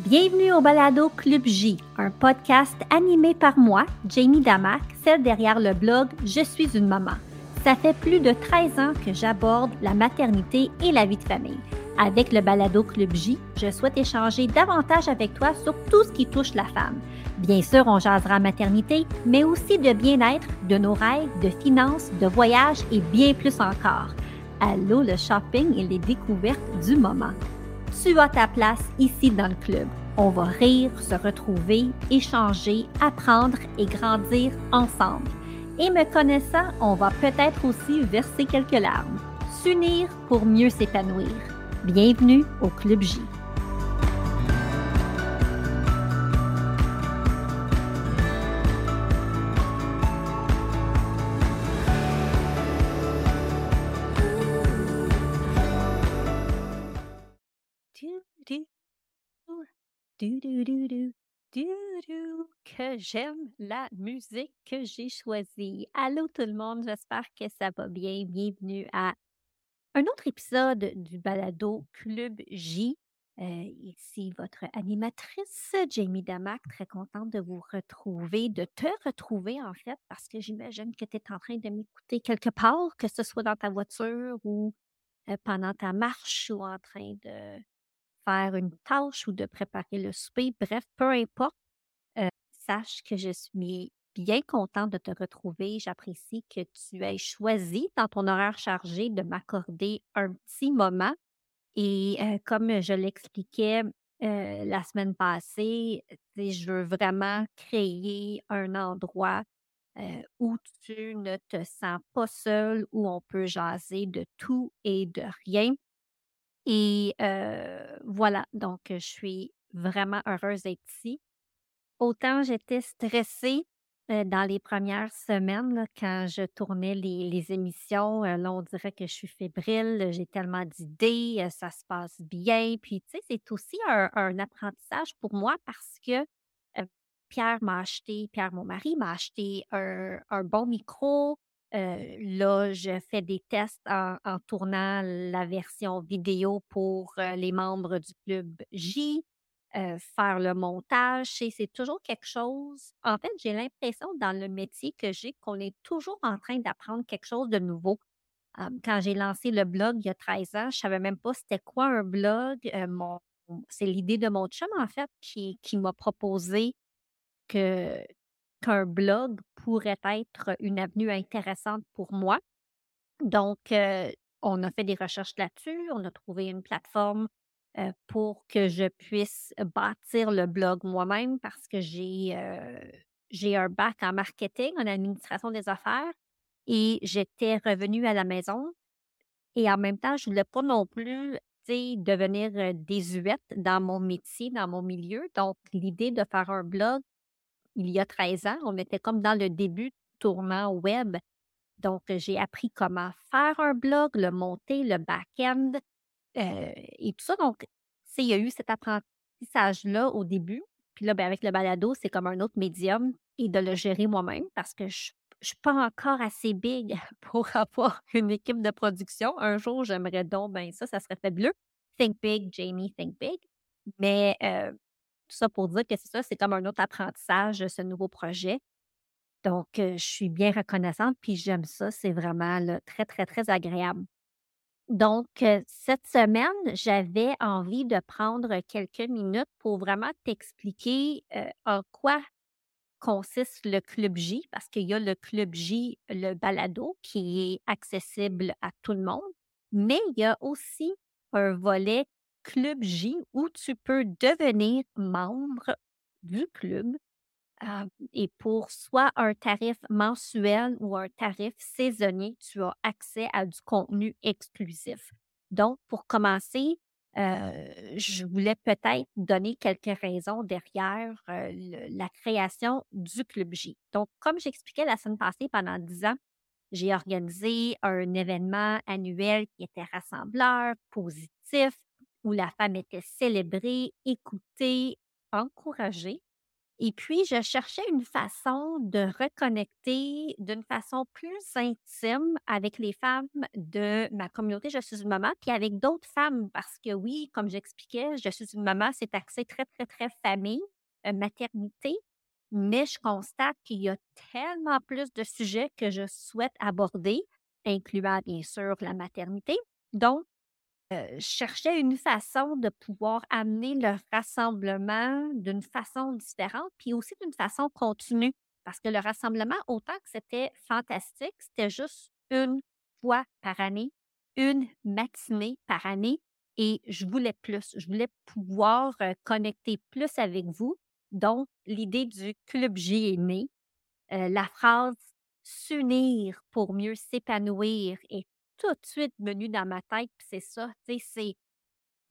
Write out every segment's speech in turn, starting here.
Bienvenue au Balado Club J, un podcast animé par moi, Jamie Damac, celle derrière le blog Je suis une maman. Ça fait plus de 13 ans que j'aborde la maternité et la vie de famille. Avec le Balado Club J, je souhaite échanger davantage avec toi sur tout ce qui touche la femme. Bien sûr, on jasera maternité, mais aussi de bien-être, de nos rêves, de finances, de voyages et bien plus encore. Allô le shopping et les découvertes du moment tu as ta place ici dans le club. On va rire, se retrouver, échanger, apprendre et grandir ensemble. Et me connaissant, on va peut-être aussi verser quelques larmes. S'unir pour mieux s'épanouir. Bienvenue au Club J. Que j'aime la musique que j'ai choisie. Allô tout le monde, j'espère que ça va bien. Bienvenue à un autre épisode du balado Club J. Euh, ici votre animatrice Jamie Damac, très contente de vous retrouver, de te retrouver en fait, parce que j'imagine que tu es en train de m'écouter quelque part, que ce soit dans ta voiture ou euh, pendant ta marche ou en train de faire une tâche ou de préparer le souper. Bref, peu importe, euh, sache que je suis bien contente de te retrouver. J'apprécie que tu aies choisi dans ton horaire chargé de m'accorder un petit moment. Et euh, comme je l'expliquais euh, la semaine passée, je veux vraiment créer un endroit où tu ne te sens pas seul, où on peut jaser de tout et de rien. Et voilà, donc je suis vraiment heureuse d'être ici. Autant j'étais stressée dans les premières semaines quand je tournais les, émissions. là, on dirait que je suis fébrile, j'ai tellement d'idées, ça se passe bien. Puis, tu sais, c'est aussi un, apprentissage pour moi parce que Pierre m'a acheté, Pierre, mon mari, m'a acheté un, un bon micro, là, je fais des tests en, tournant la version vidéo pour les membres du club J, faire le montage. C'est toujours quelque chose. En fait, j'ai l'impression dans le métier que j'ai qu'on est toujours en train d'apprendre quelque chose de nouveau. quand j'ai lancé le blog il y a 13 ans, je ne savais même pas c'était quoi un blog. c'est l'idée de mon chum, en fait, qui, qui m'a proposé que, qu'un blog pourrait être une avenue intéressante pour moi. Donc, on a fait des recherches là-dessus, on a trouvé une plateforme pour que je puisse bâtir le blog moi-même parce que j'ai j'ai un bac en marketing, en administration des affaires et j'étais revenue à la maison. Et en même temps, je ne voulais pas non plus devenir désuète dans mon métier, dans mon milieu. Donc, l'idée de faire un blog, il y a 13 ans. On était comme dans le début tournant web. Donc, j'ai appris comment faire un blog, le monter, le back-end euh, et tout ça. Donc, il y a eu cet apprentissage-là au début. Puis là, ben, avec le balado, c'est comme un autre médium et de le gérer moi-même parce que je ne suis pas encore assez big pour avoir une équipe de production. Un jour, j'aimerais donc, ben ça, ça serait fabuleux. Think big, Jamie, think big. Mais euh, tout ça pour dire que c'est ça, c'est comme un autre apprentissage, ce nouveau projet. Donc, je suis bien reconnaissante, puis j'aime ça. C'est vraiment très, très, très agréable. Donc, cette semaine, j'avais envie de prendre quelques minutes pour vraiment t'expliquer en quoi consiste le Club J, parce qu'il y a le Club J, le balado, qui est accessible à tout le monde, mais il y a aussi un volet Club J où tu peux devenir membre du club et pour soit un tarif mensuel ou un tarif saisonnier, tu as accès à du contenu exclusif. Donc, pour commencer, je voulais peut-être donner quelques raisons derrière la création du Club J. Donc, comme j'expliquais la semaine passée, pendant dix ans, j'ai organisé un événement annuel qui était rassembleur, positif, où la femme était célébrée, écoutée, encouragée. Et puis, je cherchais une façon de reconnecter d'une façon plus intime avec les femmes de ma communauté Je suis une maman, puis avec d'autres femmes, parce que oui, comme j'expliquais, Je suis une maman, c'est axé très, très, très famille, euh, maternité, mais je constate qu'il y a tellement plus de sujets que je souhaite aborder, incluant bien sûr la maternité. Donc, je cherchais une façon de pouvoir amener le rassemblement d'une façon différente, puis aussi d'une façon continue. Parce que le rassemblement, autant que c'était fantastique, c'était juste une fois par année, une matinée par année, et je voulais plus. Je voulais pouvoir connecter plus avec vous. Donc, l'idée du Club J est née. la phrase s'unir pour mieux s'épanouir est tout de suite venu dans ma tête, puis c'est ça, tu sais, c'est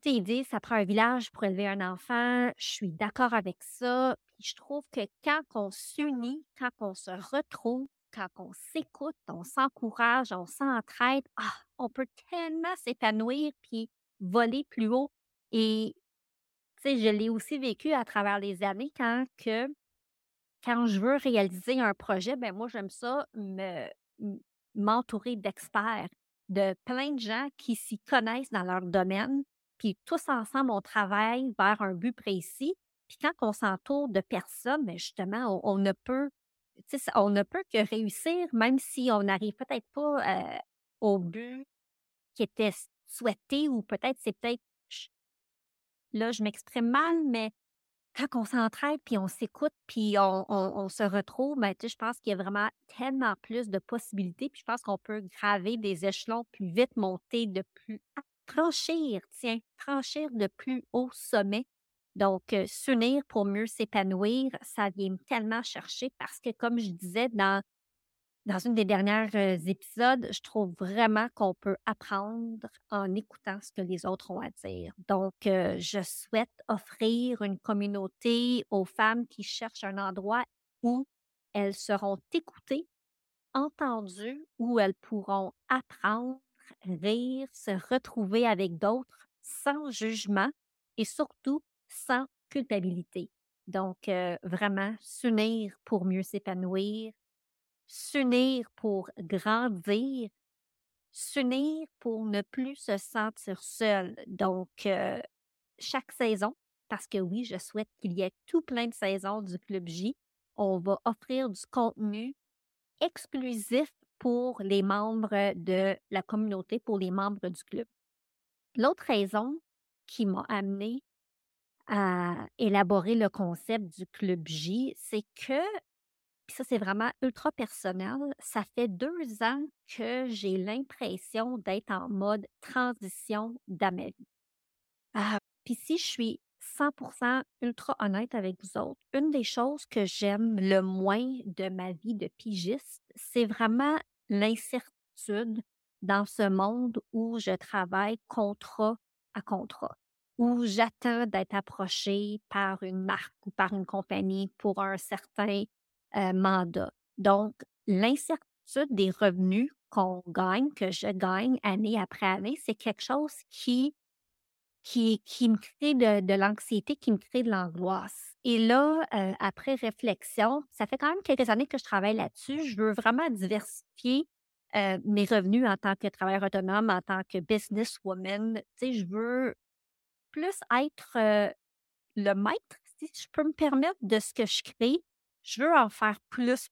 tu ils disent ça prend un village pour élever un enfant. Je suis d'accord avec ça. Puis je trouve que quand on s'unit, quand on se retrouve, quand on s'écoute, on s'encourage, on s'entraide, ah, on peut tellement s'épanouir puis voler plus haut. Et tu sais, je l'ai aussi vécu à travers les années quand que quand je veux réaliser un projet, ben moi j'aime ça me m'entourer d'experts de plein de gens qui s'y connaissent dans leur domaine, puis tous ensemble, on travaille vers un but précis. Puis quand on s'entoure de personnes, ben, justement, on, ne peut, on ne peut que réussir, même si on n'arrive peut-être pas au but qui était souhaité, ou peut-être c'est peut-être là, je m'exprime mal, mais quand on s'entraide, puis on s'écoute, puis on, se retrouve, ben, je pense qu'il y a vraiment tellement plus de possibilités. Puis je pense qu'on peut graver des échelons plus vite, monter de plus, franchir, tiens, franchir de plus haut sommet. Donc, euh, s'unir pour mieux s'épanouir, ça vient tellement chercher parce que, comme je disais dans dans une des dernières épisodes, je trouve vraiment qu'on peut apprendre en écoutant ce que les autres ont à dire. Donc, je souhaite offrir une communauté aux femmes qui cherchent un endroit où elles seront écoutées, entendues, où elles pourront apprendre, rire, se retrouver avec d'autres sans jugement et surtout sans culpabilité. Donc, vraiment, s'unir pour mieux s'épanouir, s'unir pour grandir, s'unir pour ne plus se sentir seul. Donc, euh, chaque saison, parce que oui, je souhaite qu'il y ait tout plein de saisons du Club J, on va offrir du contenu exclusif pour les membres de la communauté, pour les membres du club. L'autre raison qui m'a amené à élaborer le concept du Club J, c'est que puis ça, c'est vraiment ultra personnel. Ça fait deux ans que j'ai l'impression d'être en mode transition dans ma vie. Ah, puis si je suis 100% ultra honnête avec vous autres, une des choses que j'aime le moins de ma vie de pigiste, c'est vraiment l'incertitude dans ce monde où je travaille contrat à contrat, où j'attends d'être approché par une marque ou par une compagnie pour un certain euh, mandat. Donc, l'incertitude des revenus qu'on gagne, que je gagne année après année, c'est quelque chose qui, qui, me crée de, l'anxiété, qui me crée de l'angoisse. Et là, euh, après réflexion, ça fait quand même quelques années que je travaille là-dessus. Je veux vraiment diversifier euh, mes revenus en tant que travailleur autonome, en tant que businesswoman. Tu sais, je veux plus être le maître, si je peux me permettre, de ce que je crée je veux en faire plus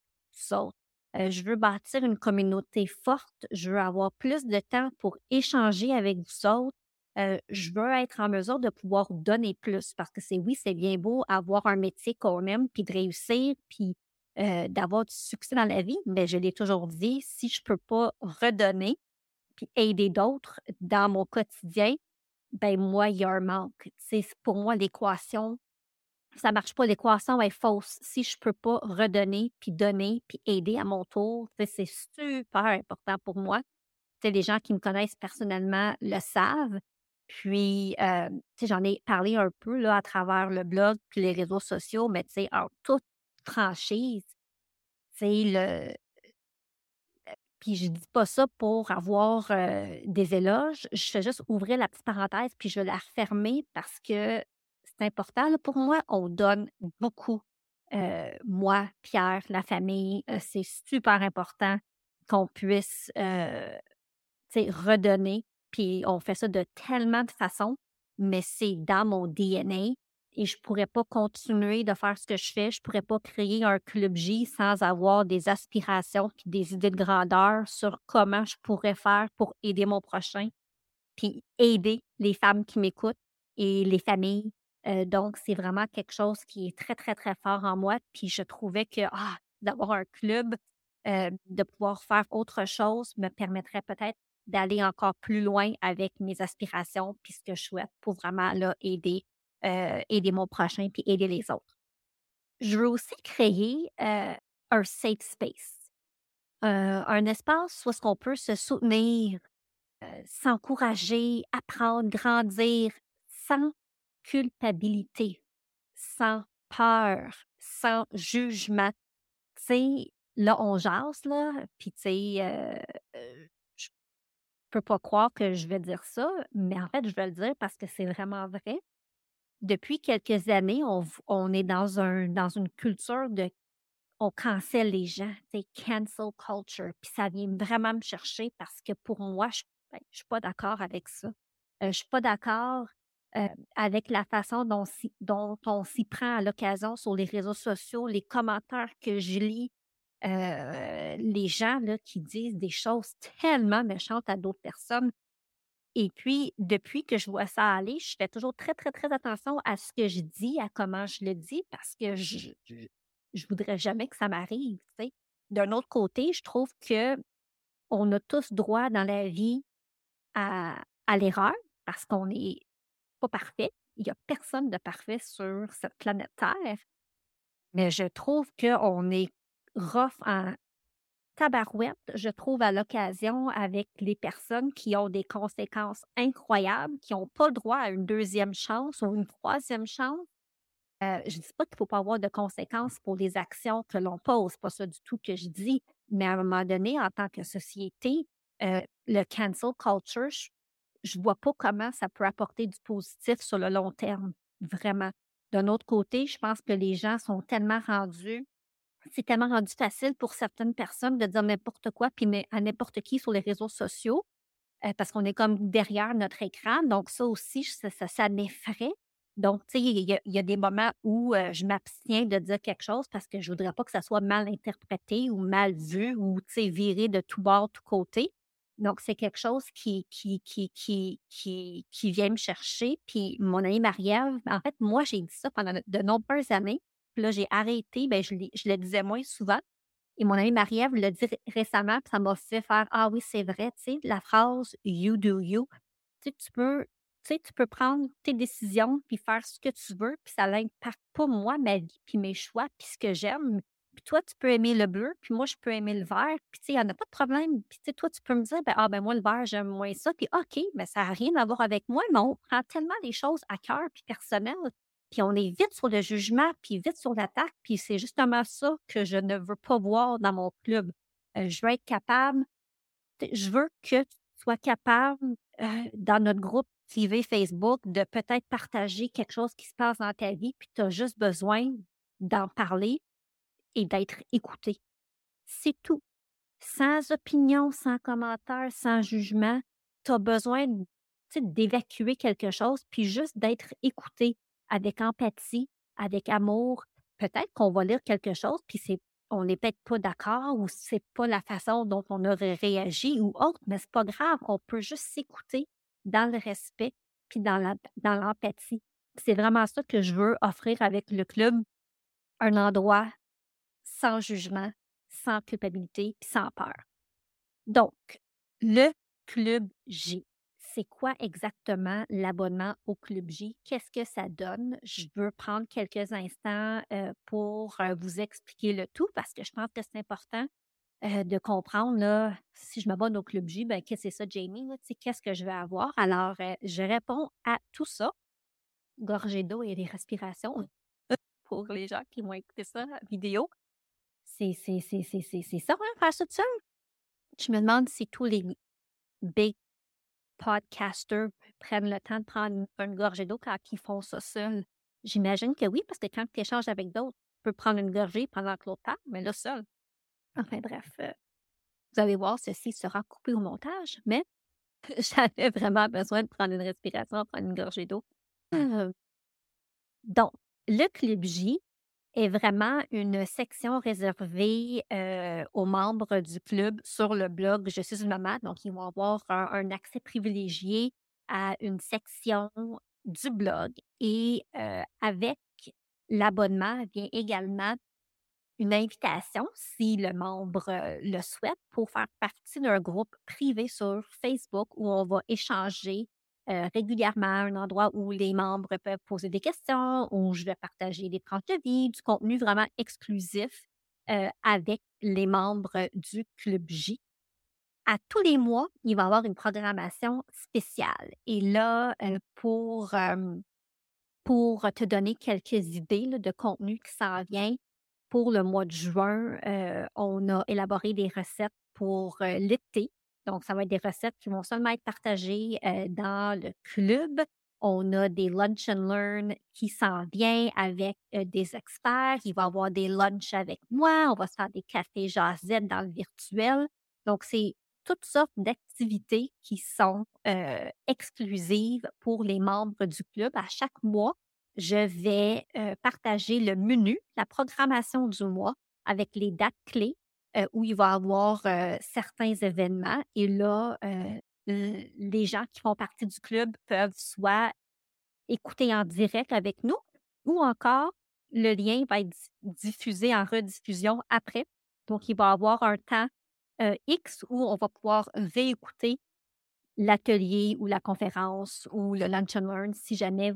pour euh, je veux bâtir une communauté forte. Je veux avoir plus de temps pour échanger avec vous autres. Euh, je veux être en mesure de pouvoir donner plus parce que c'est oui, c'est bien beau avoir un métier qu'on aime, puis de réussir, puis euh, d'avoir du succès dans la vie, mais je l'ai toujours dit, si je peux pas redonner, puis aider d'autres dans mon quotidien, ben moi, il y a un manque. C'est pour moi l'équation ça marche pas, l'équation est fausse. Si je peux pas redonner, puis donner, puis aider à mon tour, c'est super important pour moi. les gens qui me connaissent personnellement le savent. Puis, euh, j'en ai parlé un peu là, à travers le blog puis les réseaux sociaux, mais en toute franchise, le. Puis je dis pas ça pour avoir euh, des éloges. Je fais juste ouvrir la petite parenthèse, puis je vais la refermer parce que c'est important pour moi. On donne beaucoup moi, Pierre, la famille, c'est super important qu'on puisse redonner. Puis on fait ça de tellement de façons, mais c'est dans mon DNA et je pourrais pas continuer de faire ce que je fais. Je pourrais pas créer un club J sans avoir des aspirations puis des idées de grandeur sur comment je pourrais faire pour aider mon prochain, puis aider les femmes qui m'écoutent et les familles. Euh, donc, c'est vraiment quelque chose qui est très, très, très fort en moi. Puis je trouvais que ah, d'avoir un club, euh, de pouvoir faire autre chose me permettrait peut-être d'aller encore plus loin avec mes aspirations puis ce que je souhaite pour vraiment là, aider euh, aider mon prochain puis aider les autres. Je veux aussi créer un safe space, un espace où est-ce qu'on peut se soutenir, s'encourager, apprendre, grandir sans culpabilité, sans peur, sans jugement. Tu sais, là, on jase, là, puis tu sais, je peux pas croire que je vais dire ça, mais en fait, je vais le dire parce que c'est vraiment vrai depuis quelques années, on, est dans, un, dans une culture de on cancelle les gens, c'est cancel culture. Puis ça vient vraiment me chercher parce que pour moi, je ne ben, suis pas d'accord avec ça. Euh, je suis pas d'accord euh, avec la façon dont, on s'y prend à l'occasion sur les réseaux sociaux, les commentaires que je lis, euh, les gens là, qui disent des choses tellement méchantes à d'autres personnes. Et puis, depuis que je vois ça aller, je fais toujours très, très, très attention à ce que je dis, à comment je le dis, parce que je, je, voudrais jamais que ça m'arrive. D'un autre côté, je trouve que on a tous droit dans la vie à, l'erreur, parce qu'on n'est parfait. Il n'y a personne de parfait sur cette planète Terre. Mais je trouve qu'on est rough en tabarouette, je trouve, à l'occasion avec les personnes qui ont des conséquences incroyables, qui n'ont pas le droit à une deuxième chance ou une troisième chance. Euh, je ne dis pas qu'il ne faut pas avoir de conséquences pour les actions que l'on pose, pas ça du tout que je dis, mais à un moment donné, en tant que société, euh, le cancel culture, je ne vois pas comment ça peut apporter du positif sur le long terme, vraiment. D'un autre côté, je pense que les gens sont tellement rendus c'est tellement rendu facile pour certaines personnes de dire n'importe quoi, puis à n'importe qui sur les réseaux sociaux, euh, parce qu'on est comme derrière notre écran. Donc, ça aussi, ça, ça, m'effraie. Donc, tu sais, il y, a des moments où euh, je m'abstiens de dire quelque chose parce que je voudrais pas que ça soit mal interprété ou mal vu ou, tu sais, viré de tout bord, tout côté. Donc, c'est quelque chose qui, qui, qui, qui, qui, vient me chercher. Puis, mon ami Marie-Ève, en fait, moi, j'ai dit ça pendant de nombreuses années. Puis là, j'ai arrêté, ben, je, le disais moins souvent. Et mon amie Marie-Ève l'a dit récemment, puis ça m'a fait faire Ah oui, c'est vrai, tu sais, la phrase You do you. Tu tu peux, tu sais, tu peux prendre tes décisions puis faire ce que tu veux, puis ça n'impacte pas moi, ma vie, puis mes choix, puis ce que j'aime. Puis toi, tu peux aimer le bleu, puis moi, je peux aimer le vert, puis tu sais, il n'y en a pas de problème. Puis tu sais, toi, tu peux me dire, ben, ah, ben moi, le vert, j'aime moins ça, puis OK, mais ça n'a rien à voir avec moi, mais on prend tellement les choses à cœur, puis personnel, puis on est vite sur le jugement, puis vite sur l'attaque, puis c'est justement ça que je ne veux pas voir dans mon club. Euh, je veux être capable, je veux que tu sois capable, euh, dans notre groupe TV Facebook, de peut-être partager quelque chose qui se passe dans ta vie, puis tu as juste besoin d'en parler et d'être écouté. C'est tout. Sans opinion, sans commentaire, sans jugement, tu as besoin d'évacuer quelque chose, puis juste d'être écouté avec empathie, avec amour, peut-être qu'on va lire quelque chose, puis c'est on n'est peut-être pas d'accord ou c'est pas la façon dont on aurait réagi ou autre, mais c'est pas grave, on peut juste s'écouter dans le respect puis dans l'empathie. c'est vraiment ça que je veux offrir avec le club, un endroit sans jugement, sans culpabilité sans peur. Donc, le club J c'est quoi exactement l'abonnement au Club J? Qu'est-ce que ça donne? Je veux prendre quelques instants pour vous expliquer le tout parce que je pense que c'est important de comprendre si je m'abonne au Club J, ben, qu'est-ce que c'est ça, Jamie? Qu'est-ce que je vais avoir? Alors, je réponds à tout ça. Gorgée d'eau et des respirations pour les gens qui vont écouter ça vidéo. C'est ça, hein, faire ça tout seul? Je me demande si tous les big podcasters prennent le temps de prendre une, gorgée d'eau quand ils font ça seuls? J'imagine que oui, parce que quand tu échanges avec d'autres, peux prendre une gorgée pendant que l'autre parle, mais là, seul. Enfin bref, euh, vous allez voir, ceci sera coupé au montage, mais j'avais vraiment besoin de prendre une respiration, prendre une gorgée d'eau. Euh, donc, le Club J est vraiment une section réservée aux membres du club sur le blog Je suis une maman. Donc, ils vont avoir un, accès privilégié à une section du blog. Et avec l'abonnement vient également une invitation, si le membre le souhaite, pour faire partie d'un groupe privé sur Facebook où on va échanger euh, régulièrement, un endroit où les membres peuvent poser des questions, où je vais partager des tranches de vie, du contenu vraiment exclusif euh, avec les membres du Club J. À tous les mois, il va y avoir une programmation spéciale. Et là, pour, pour te donner quelques idées de contenu qui s'en vient, pour le mois de juin, euh, on a élaboré des recettes pour euh, l'été. Donc, ça va être des recettes qui vont seulement être partagées dans le club. On a des lunch and learn qui s'en viennent avec des experts. Il va y avoir des lunchs avec moi. On va se faire des cafés jazettes dans le virtuel. Donc, c'est toutes sortes d'activités qui sont exclusives pour les membres du club à chaque mois je vais partager le menu, la programmation du mois avec les dates clés où il va y avoir certains événements. Et là, les gens qui font partie du club peuvent soit écouter en direct avec nous ou encore le lien va être diffusé en rediffusion après. Donc, il va y avoir un temps X où on va pouvoir réécouter l'atelier ou la conférence ou le lunch and learn si jamais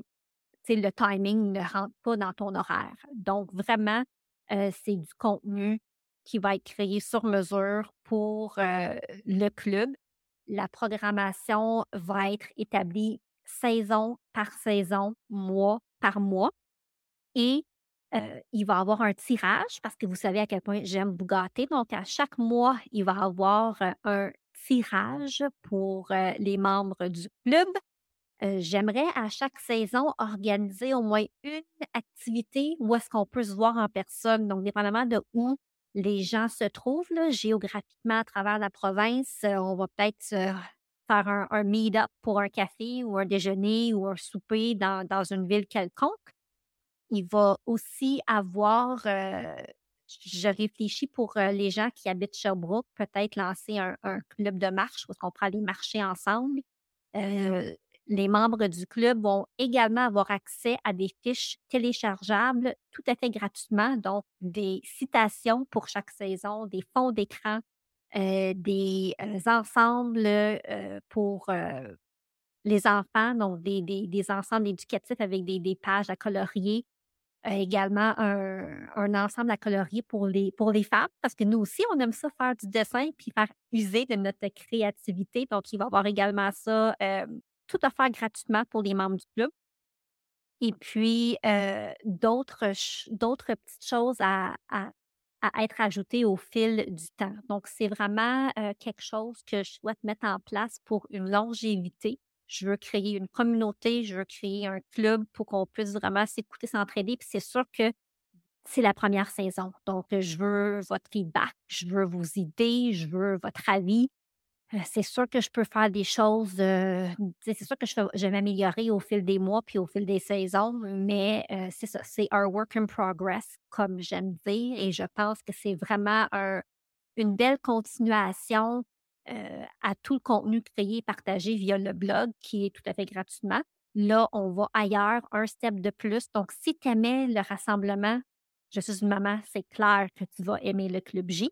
le timing ne rentre pas dans ton horaire. Donc, vraiment, c'est du contenu qui va être créé sur mesure pour le club. La programmation va être établie saison par saison, mois par mois. Et il va y avoir un tirage parce que vous savez à quel point j'aime vous gâter. Donc, à chaque mois, il va y avoir un tirage pour les membres du club j'aimerais à chaque saison organiser au moins une activité où est-ce qu'on peut se voir en personne. Donc, dépendamment de où les gens se trouvent géographiquement à travers la province, on va peut-être faire un, meet-up pour un café ou un déjeuner ou un souper dans, une ville quelconque. Il va aussi avoir, je réfléchis pour les gens qui habitent Sherbrooke, peut-être lancer un, club de marche où on prend aller marcher ensemble. Les membres du club vont également avoir accès à des fiches téléchargeables tout à fait gratuitement, donc des citations pour chaque saison, des fonds d'écran, euh, des euh, ensembles euh, pour les enfants, donc des, des, ensembles éducatifs avec des, des pages à colorier, également un, un, ensemble à colorier pour les, pour les femmes, parce que nous aussi, on aime ça faire du dessin puis faire user de notre créativité. Donc, il va y avoir également ça tout faire gratuitement pour les membres du club. Et puis, d'autres, d'autres petites choses à, à, être ajoutées au fil du temps. Donc, c'est vraiment quelque chose que je souhaite mettre en place pour une longévité. Je veux créer une communauté, je veux créer un club pour qu'on puisse vraiment s'écouter, s'entraider. Puis c'est sûr que c'est la première saison. Donc, je veux votre feedback, je veux vos idées, je veux votre avis c'est sûr que je peux faire des choses, c'est sûr que je, vais m'améliorer au fil des mois puis au fil des saisons, mais c'est ça, c'est un work in progress, comme j'aime dire, et je pense que c'est vraiment une belle continuation à tout le contenu créé et partagé via le blog qui est tout à fait gratuitement. Là, on va ailleurs, un step de plus. Donc, si tu le rassemblement, je suis une maman, c'est clair que tu vas aimer le Club J.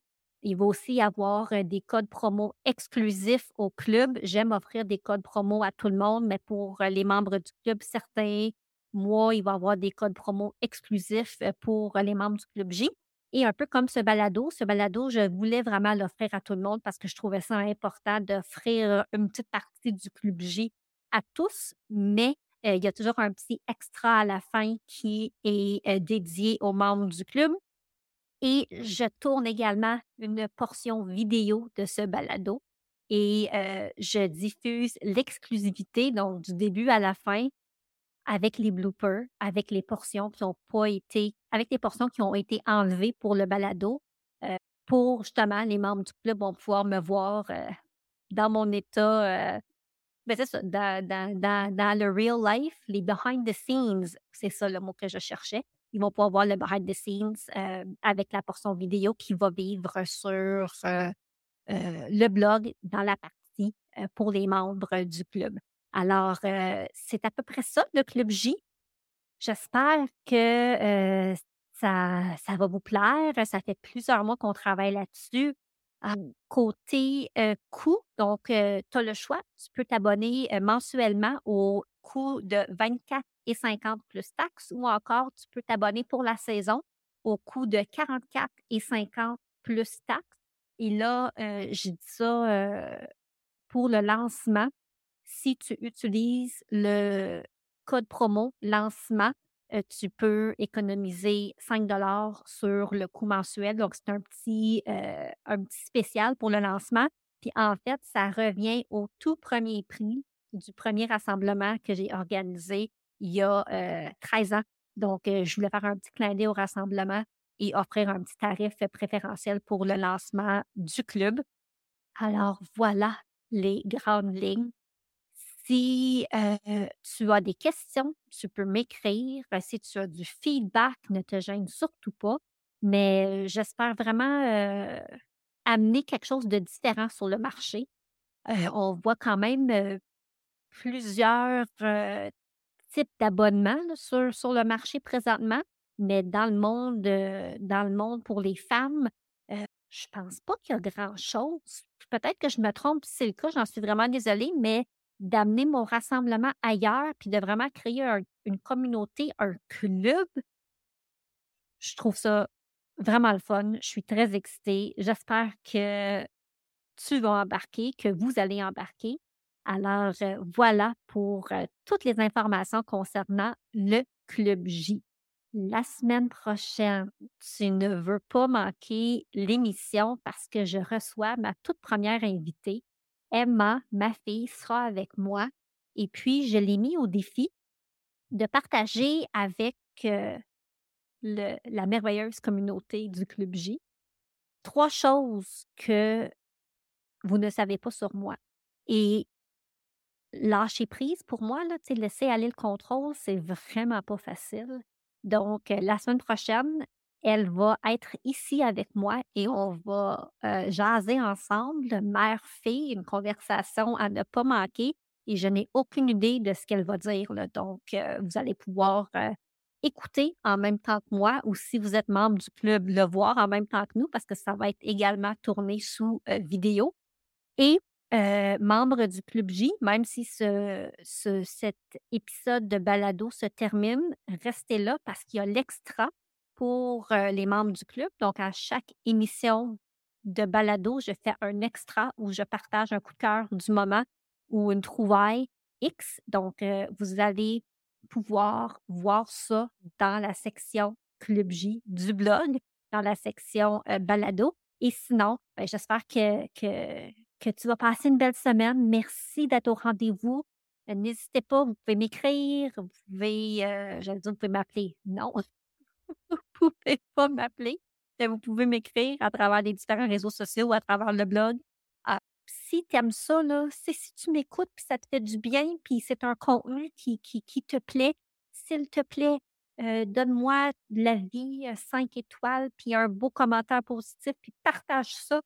Il va aussi y avoir des codes promo exclusifs au club. J'aime offrir des codes promo à tout le monde, mais pour les membres du club, certains mois, il va y avoir des codes promo exclusifs pour les membres du club J. Et un peu comme ce balado, ce balado, je voulais vraiment l'offrir à tout le monde parce que je trouvais ça important d'offrir une petite partie du club J à tous, mais il y a toujours un petit extra à la fin qui est dédié aux membres du club. Et je tourne également une portion vidéo de ce balado et je diffuse l'exclusivité, donc du début à la fin, avec les bloopers, avec les portions qui ont pas été avec les portions qui ont été enlevées pour le balado, euh, pour justement les membres du club vont pouvoir me voir, euh, dans mon état, euh, ben, dans le real life, les behind the scenes, c'est ça le mot que je cherchais. Ils vont pouvoir voir le behind the scenes, euh, avec la portion vidéo qui va vivre sur, euh, euh, le blog dans la partie, pour les membres du club. Alors, c'est à peu près ça, le Club J. J'espère que, ça ça va vous plaire. Ça fait plusieurs mois qu'on travaille là-dessus. Hem, côté, coût, donc, tu as le choix. Tu peux t'abonner, mensuellement au coût de 24,50 plus taxes ou encore tu peux t'abonner pour la saison au coût de 44,50 plus taxes. Et là, heu, je dis ça, heu, pour le lancement. Si tu utilises le code promo lancement, heu, tu peux économiser 5 sur le coût mensuel. Donc c'est un petit, un petit spécial pour le lancement. Puis en fait, ça revient au tout premier prix du premier rassemblement que j'ai organisé il y a, heu, 13 ans. Donc, je voulais faire un petit clin d'œil au rassemblement et offrir un petit tarif, préférentiel pour le lancement du club. Alors voilà les grandes lignes. Si, tu as des questions, tu peux m'écrire. Si tu as du feedback, ne te gêne surtout pas. Mais j'espère vraiment, amener quelque chose de différent sur le marché. On voit quand même, plusieurs, types d'abonnements sur sur le marché présentement, mais dans le monde, heu, dans le monde pour les femmes, heu, je pense pas qu'il y a grand-chose. Peut-être que je me trompe, si c'est le cas, j'en suis vraiment désolée, mais d'amener mon rassemblement ailleurs, puis de vraiment créer un une communauté, un club, je trouve ça vraiment le fun. Je suis très excitée. J'espère que tu vas embarquer, que vous allez embarquer. Alors, heu, voilà pour, heu, toutes les informations concernant le Club J. La semaine prochaine, tu ne veux pas manquer l'émission parce que je reçois ma toute première invitée. Emma, ma fille, sera avec moi et puis je l'ai mis au défi de partager avec, le la merveilleuse communauté du Club J 3 choses que vous ne savez pas sur moi lâcher prise pour moi là, laisser aller le contrôle, c'est vraiment pas facile. Donc, heu, la semaine prochaine, elle va être ici avec moi et on va, heu, jaser ensemble, mère-fille, une conversation à ne pas manquer et je n'ai aucune idée de ce qu'elle va dire. Donc, heu, vous allez pouvoir, écouter en même temps que moi ou si vous êtes membre du club, le voir en même temps que nous parce que ça va être également tourné sous, vidéo et heu, membre du Club J, même si ce ce cet épisode de balado se termine, restez là parce qu'il y a l'extra pour, heu, les membres du club. Donc à chaque émission de balado, je fais un extra où je partage un coup de cœur du moment ou une trouvaille X. Donc, heu, vous allez pouvoir voir ça dans la section Club J du blog, dans la section, heu, balado et sinon, ben, j'espère que que tu vas passer une belle semaine. Merci d'être au rendez-vous. Heu, n'hésitez pas, vous pouvez m'écrire, vous pouvez, heu, j'allais dire vous pouvez m'appeler. Non, vous pouvez pas m'appeler, vous pouvez m'écrire à travers les différents réseaux sociaux ou à travers le blog. Ah, si tu aimes ça, là, si tu m'écoutes puis ça te fait du bien, puis c'est un contenu qui qui qui te plaît, s'il te plaît, heu, donne-moi de l'avis, heu, 5 étoiles, puis un beau commentaire positif, puis partage ça.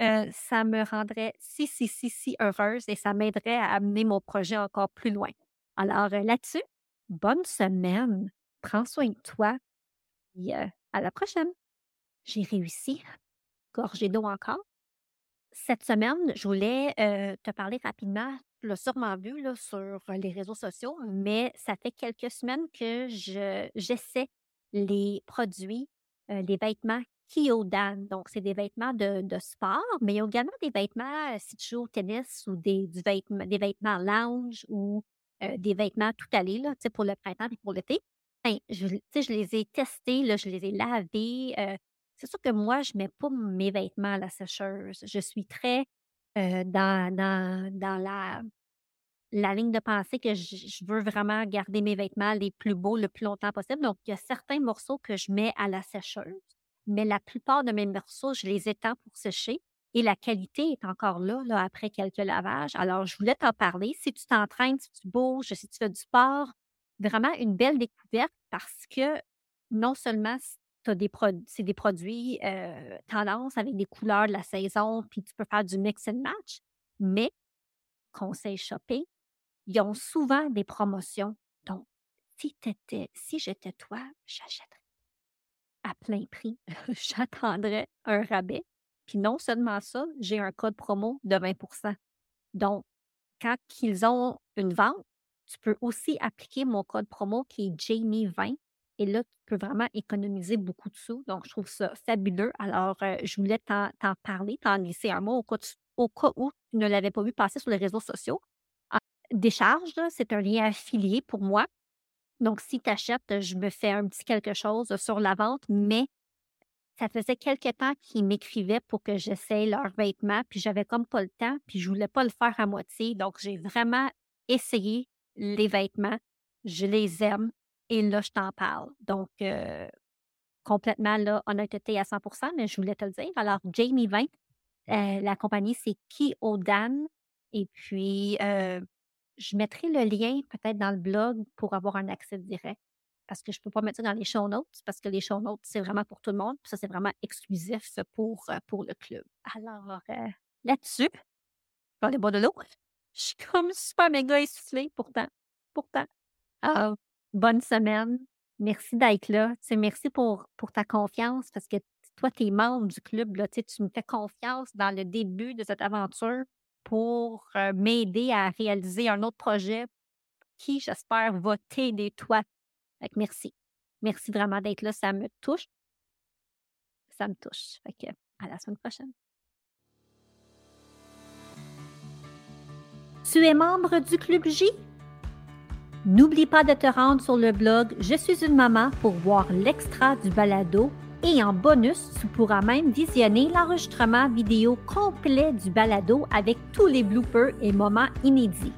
Heu, ça me rendrait si, si, si, si heureuse et ça m'aiderait à amener mon projet encore plus loin. Alors, heu, là-dessus, bonne semaine, prends soin de toi et heu, à la prochaine. J'ai réussi, gorgée d'eau encore. Cette semaine, je voulais, te parler rapidement. Tu l'as sûrement vu là sur les réseaux sociaux, mais ça fait quelques semaines que je j'essaie les produits, les vêtements Kyodan. Donc c'est des vêtements de de sport, mais il y a également des vêtements, heu, si tu joues au tennis ou des des vêtements lounge ou, heu, des vêtements tout allés là, pour le printemps et pour l'été. Ben, je je les ai testés je les ai lavés, heu c'est sûr que moi, je mets pas mes vêtements à la sécheuse. Je suis très, dans dans dans la la ligne de pensée que je veux vraiment garder mes vêtements les plus beaux le plus longtemps possible. Donc, il y a certains morceaux que je mets à la sécheuse, mais la plupart de mes morceaux, je les étends pour sécher et la qualité est encore là, après quelques lavages. Alors, je voulais t'en parler. Si tu t'entraînes, si tu bouges, si tu fais du sport, vraiment une belle découverte parce que non seulement des c'est des produits euh, tendance avec des couleurs de la saison, puis tu peux faire du mix and match, mais conseil shopping, ils ont souvent des promotions. Donc, si, si j'étais toi, j'achèterais à plein prix. J'attendrais un rabais. Puis non seulement ça, j'ai un code promo de 20% Donc, quand ils ont une vente, tu peux aussi appliquer mon code promo qui est Jamie20. Et là, tu peux vraiment économiser beaucoup de sous. Donc, je trouve ça fabuleux. Alors, euh, je voulais t'en parler, t'en laisser un mot au cas, au cas où tu ne l'avais pas vu passer sur les réseaux sociaux. Décharge, c'est un lien affilié pour moi. Donc, si tu achètes, je me fais un petit quelque chose sur la vente, mais ça faisait quelque temps qu'ils m'écrivaient pour que j'essaye leurs vêtements, puis j'avais comme pas le temps, puis je voulais pas le faire à moitié. Donc, j'ai vraiment essayé les vêtements. Je les aime et là, je t'en parle. Donc, complètement, là, honnêteté à 100% mais je voulais te le dire. Alors, Jamie 20, euh, la compagnie, c'est Kiodan. Et puis, je mettrai le lien peut-être dans le blog pour avoir un accès direct. Parce que je ne peux pas mettre ça dans les show notes, parce que les show notes, c'est vraiment pour tout le monde. ça, c'est vraiment exclusif pour, euh, pour le club. Alors, euh, là-dessus, je parle de l'eau. Je suis comme super méga essoufflée, pourtant. Pourtant. Ah, bonne semaine. Merci d'être là. merci pour, pour ta confiance, parce que toi, tu es membre du club. Tu me fais confiance dans le début de cette aventure pour m'aider à réaliser un autre projet qui, j'espère, va t'aider toi. merci. Merci vraiment d'être là. Ça me touche. Ça me touche. Fait à la semaine prochaine. Tu es membre du Club J? N'oublie pas de te rendre sur le blog Je suis une maman pour voir l'extra du balado et en bonus, tu pourras même visionner l'enregistrement vidéo complet du balado avec tous les bloopers et moments inédits.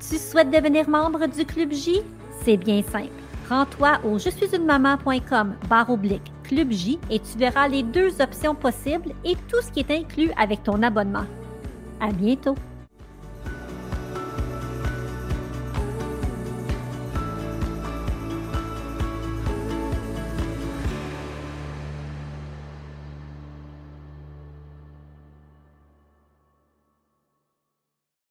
Tu souhaites devenir membre du Club J? C'est bien simple. Rends-toi au je suis une maman.com barre oblique Club J et tu verras les deux options possibles et tout ce qui est inclus avec ton abonnement. À bientôt!